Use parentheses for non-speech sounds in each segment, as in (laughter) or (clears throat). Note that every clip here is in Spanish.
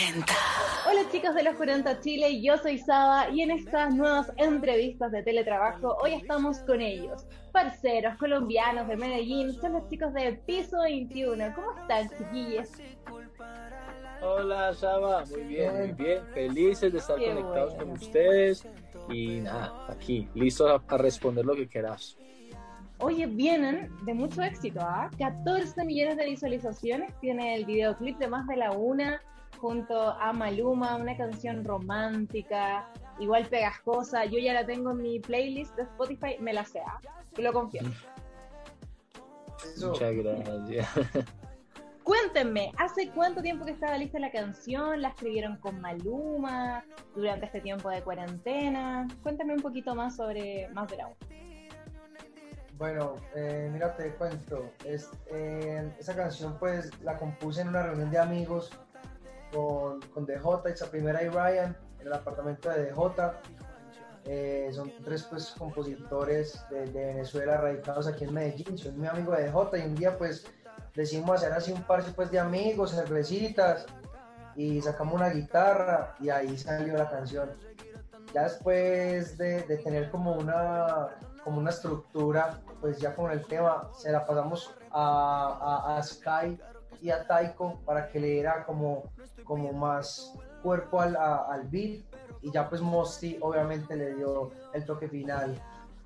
40. Hola chicos de los 40 Chile, yo soy Saba y en estas nuevas entrevistas de teletrabajo hoy estamos con ellos, parceros colombianos de Medellín, son los chicos de Piso 21. ¿Cómo están chiquillos? Hola Saba, muy bien, muy bien, felices de estar conectados con ustedes y nada, aquí, listos a, responder lo que quieras. Oye, vienen de mucho éxito, ¿ah? 14 millones de visualizaciones tiene el videoclip de más de la una junto a Maluma, una canción romántica, igual pegajosa. Yo ya la tengo en mi playlist de Spotify, me la sea, te lo confieso. Muchas gracias. (laughs) Cuéntenme, ¿hace cuánto tiempo que estaba lista la canción? ¿La escribieron con Maluma durante este tiempo de cuarentena? Cuéntame un poquito más sobre Más de la Bueno, eh, mira, te cuento. Es, eh, esa canción pues la compuse en una reunión de amigos con, con DJ, esa primera y Ryan, en el apartamento de DJ. Eh, son tres pues, compositores de, Venezuela radicados aquí en Medellín. Soy mi amigo de DJ y un día pues decidimos hacer así un par pues, de amigos, cervecitas y sacamos una guitarra y ahí salió la canción. Ya después de, de tener como una, como una estructura, pues ya con el tema se la pasamos a, a, a Sky y a Taiko para que le diera como, como más cuerpo al, al beat y ya pues Mosti obviamente le dio el toque final.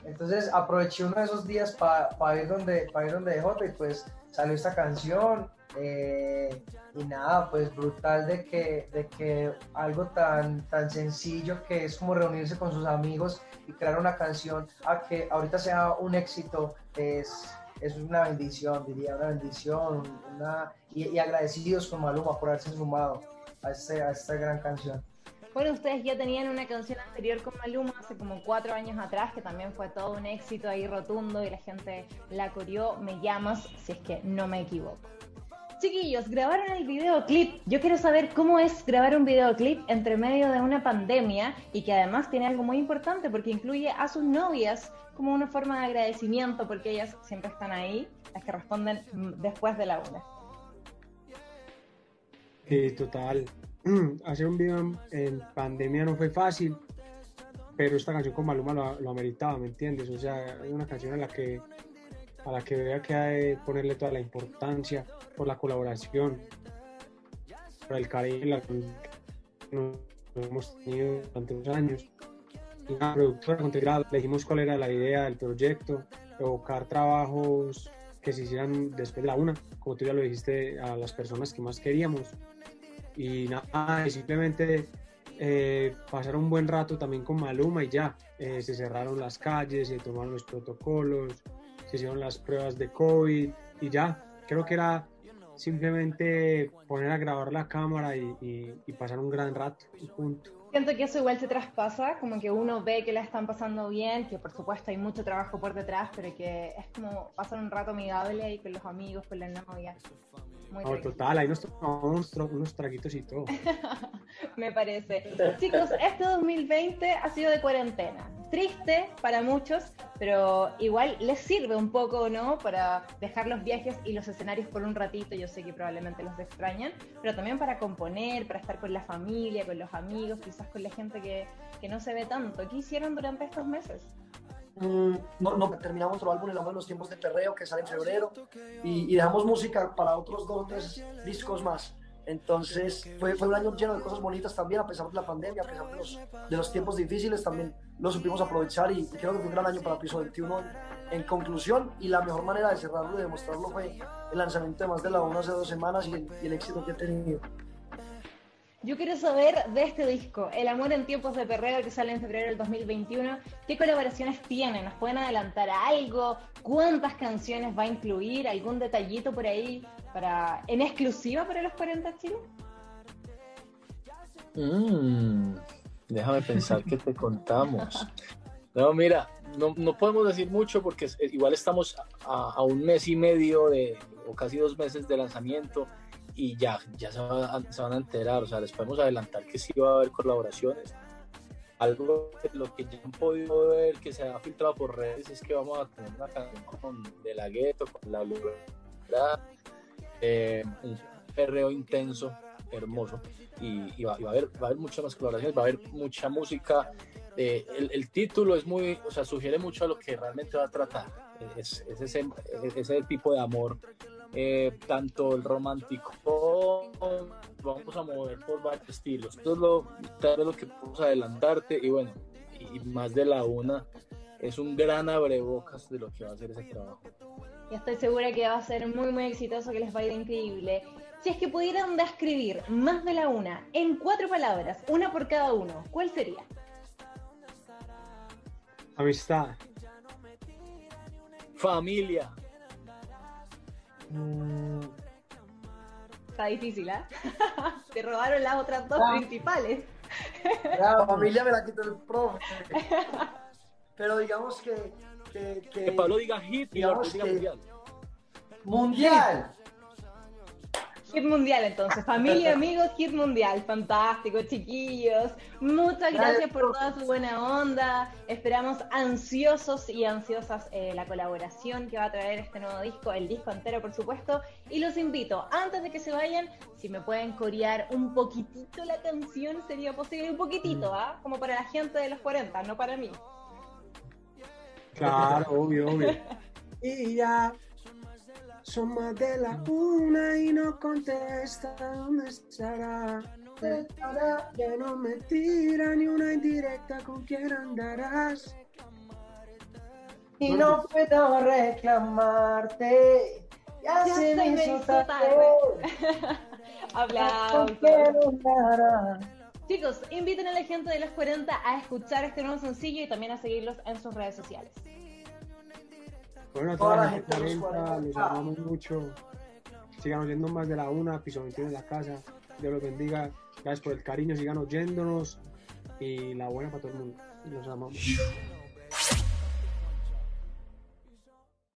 Entonces aproveché uno de esos días para ir donde para ir donde DJ y pues salió esta canción eh, y nada, pues brutal de que, de que algo tan, tan sencillo que es como reunirse con sus amigos y crear una canción a que ahorita sea un éxito es, es una bendición, diría, una bendición, una, y, agradecidos con Maluma por haberse sumado a, este, a esta gran canción. Bueno, ustedes ya tenían una canción anterior con Maluma hace como cuatro años atrás, que también fue todo un éxito ahí rotundo y la gente la corrió. Me llamas, si es que no me equivoco. Chiquillos, grabaron el videoclip. Yo quiero saber cómo es grabar un videoclip entre medio de una pandemia y que además tiene algo muy importante porque incluye a sus novias como una forma de agradecimiento porque ellas siempre están ahí, las que responden después de la una. Sí, total. (clears throat) Hacer un video en pandemia no fue fácil, pero esta canción con Maluma lo, lo ameritaba, ¿me entiendes? O sea, es una canción a la que a la que vea que hay que ponerle toda la importancia por la colaboración, por el cariño que hemos tenido durante los años. Y la productora contigo le dijimos cuál era la idea del proyecto, evocar trabajos que se hicieran después de la una, como tú ya lo dijiste, a las personas que más queríamos. Y nada, simplemente eh, pasar un buen rato también con Maluma y ya. Eh, se cerraron las calles, se tomaron los protocolos, se hicieron las pruebas de COVID y ya. Creo que era simplemente poner a grabar la cámara y, y pasar un gran rato y punto. Siento que eso igual se traspasa, como que uno ve que la están pasando bien, que por supuesto hay mucho trabajo por detrás, pero que es como pasar un rato amigable ahí con los amigos, con la novia. Muy total, ahí nos tomamos unos, traguitos y todo. (laughs) Me parece. Chicos, este 2020 ha sido de cuarentena. Triste para muchos, pero igual les sirve un poco, ¿no? Para dejar los viajes y los escenarios por un ratito. Yo sé que probablemente los extrañan, pero también para componer, para estar con la familia, con los amigos, quizás con la gente que, que no se ve tanto. ¿Qué hicieron durante estos meses? Mm, no, no, terminamos nuestro álbum en los tiempos de perreo que sale en febrero y, dejamos música para otros dos tres discos más. Entonces fue, fue un año lleno de cosas bonitas también, a pesar de la pandemia, a pesar de los, de los tiempos difíciles, también lo supimos aprovechar y, creo que fue un gran año para Piso 21 en, conclusión y la mejor manera de cerrarlo y demostrarlo fue el lanzamiento de más de la una hace dos semanas y el, y el éxito que ha tenido. Yo quiero saber de este disco, El amor en tiempos de perreo, que sale en febrero del 2021, ¿qué colaboraciones tiene? ¿Nos pueden adelantar algo? ¿Cuántas canciones va a incluir? ¿Algún detallito por ahí para en exclusiva para los 40 chinos? Mm, déjame pensar qué te contamos. No, mira, no, podemos decir mucho porque igual estamos a, a, un mes y medio de, o casi dos meses de lanzamiento y ya, ya se, van a enterar, o sea, les podemos adelantar que sí va a haber colaboraciones. Algo de lo que ya han podido ver que se ha filtrado por redes es que vamos a tener una canción con De La Gueto, con La Luz, eh, un perreo intenso hermoso y, va, a haber, va a haber muchas más colaboraciones, va a haber mucha música. Eh, el, el, título es muy, o sea, sugiere mucho a lo que realmente va a tratar. Es, es ese, ese tipo de amor eh, tanto el romántico, vamos a mover por varios estilos. Esto es lo, tal vez lo que podemos adelantarte y bueno, y más de la una, es un gran abrebocas de lo que va a ser ese trabajo. Y estoy segura que va a ser muy, muy exitoso, que les va a ir increíble. Si es que pudieran describir más de la una en cuatro palabras, una por cada uno, ¿cuál sería? Amistad. Familia. Mm. Está difícil, ¿eh? (laughs) Te robaron las otras dos ah. principales. La familia me la quitó el profe. Pero digamos que. Que, Pablo diga hit y digamos diga mundial. Mundial. Hit mundial entonces, familia, (laughs) amigos, hit mundial, fantástico, chiquillos. Muchas gracias por toda su buena onda. Esperamos ansiosos y ansiosas eh, la colaboración que va a traer este nuevo disco, el disco entero por supuesto. Y los invito, antes de que se vayan, si me pueden corear un poquitito la canción, sería posible, un poquitito, mm. ¿ah? Como para la gente de los 40, no para mí. Claro, obvio, obvio. (laughs) Y ya son más de la una y no contesta dónde estará. Ya no me tira ni una indirecta con quién andarás. Y no puedo reclamarte. Ya, se, me hizo tarde. (laughs) Chicos, inviten a la gente de los 40 a escuchar este nuevo sencillo y también a seguirlos en sus redes sociales. Bueno, a toda, la gente de los 40, los amamos mucho. Sigan oyendo más de la una, piso 21 en la casa. Dios los bendiga. Gracias por el cariño, sigan oyéndonos. Y la buena para todo el mundo. Los amamos.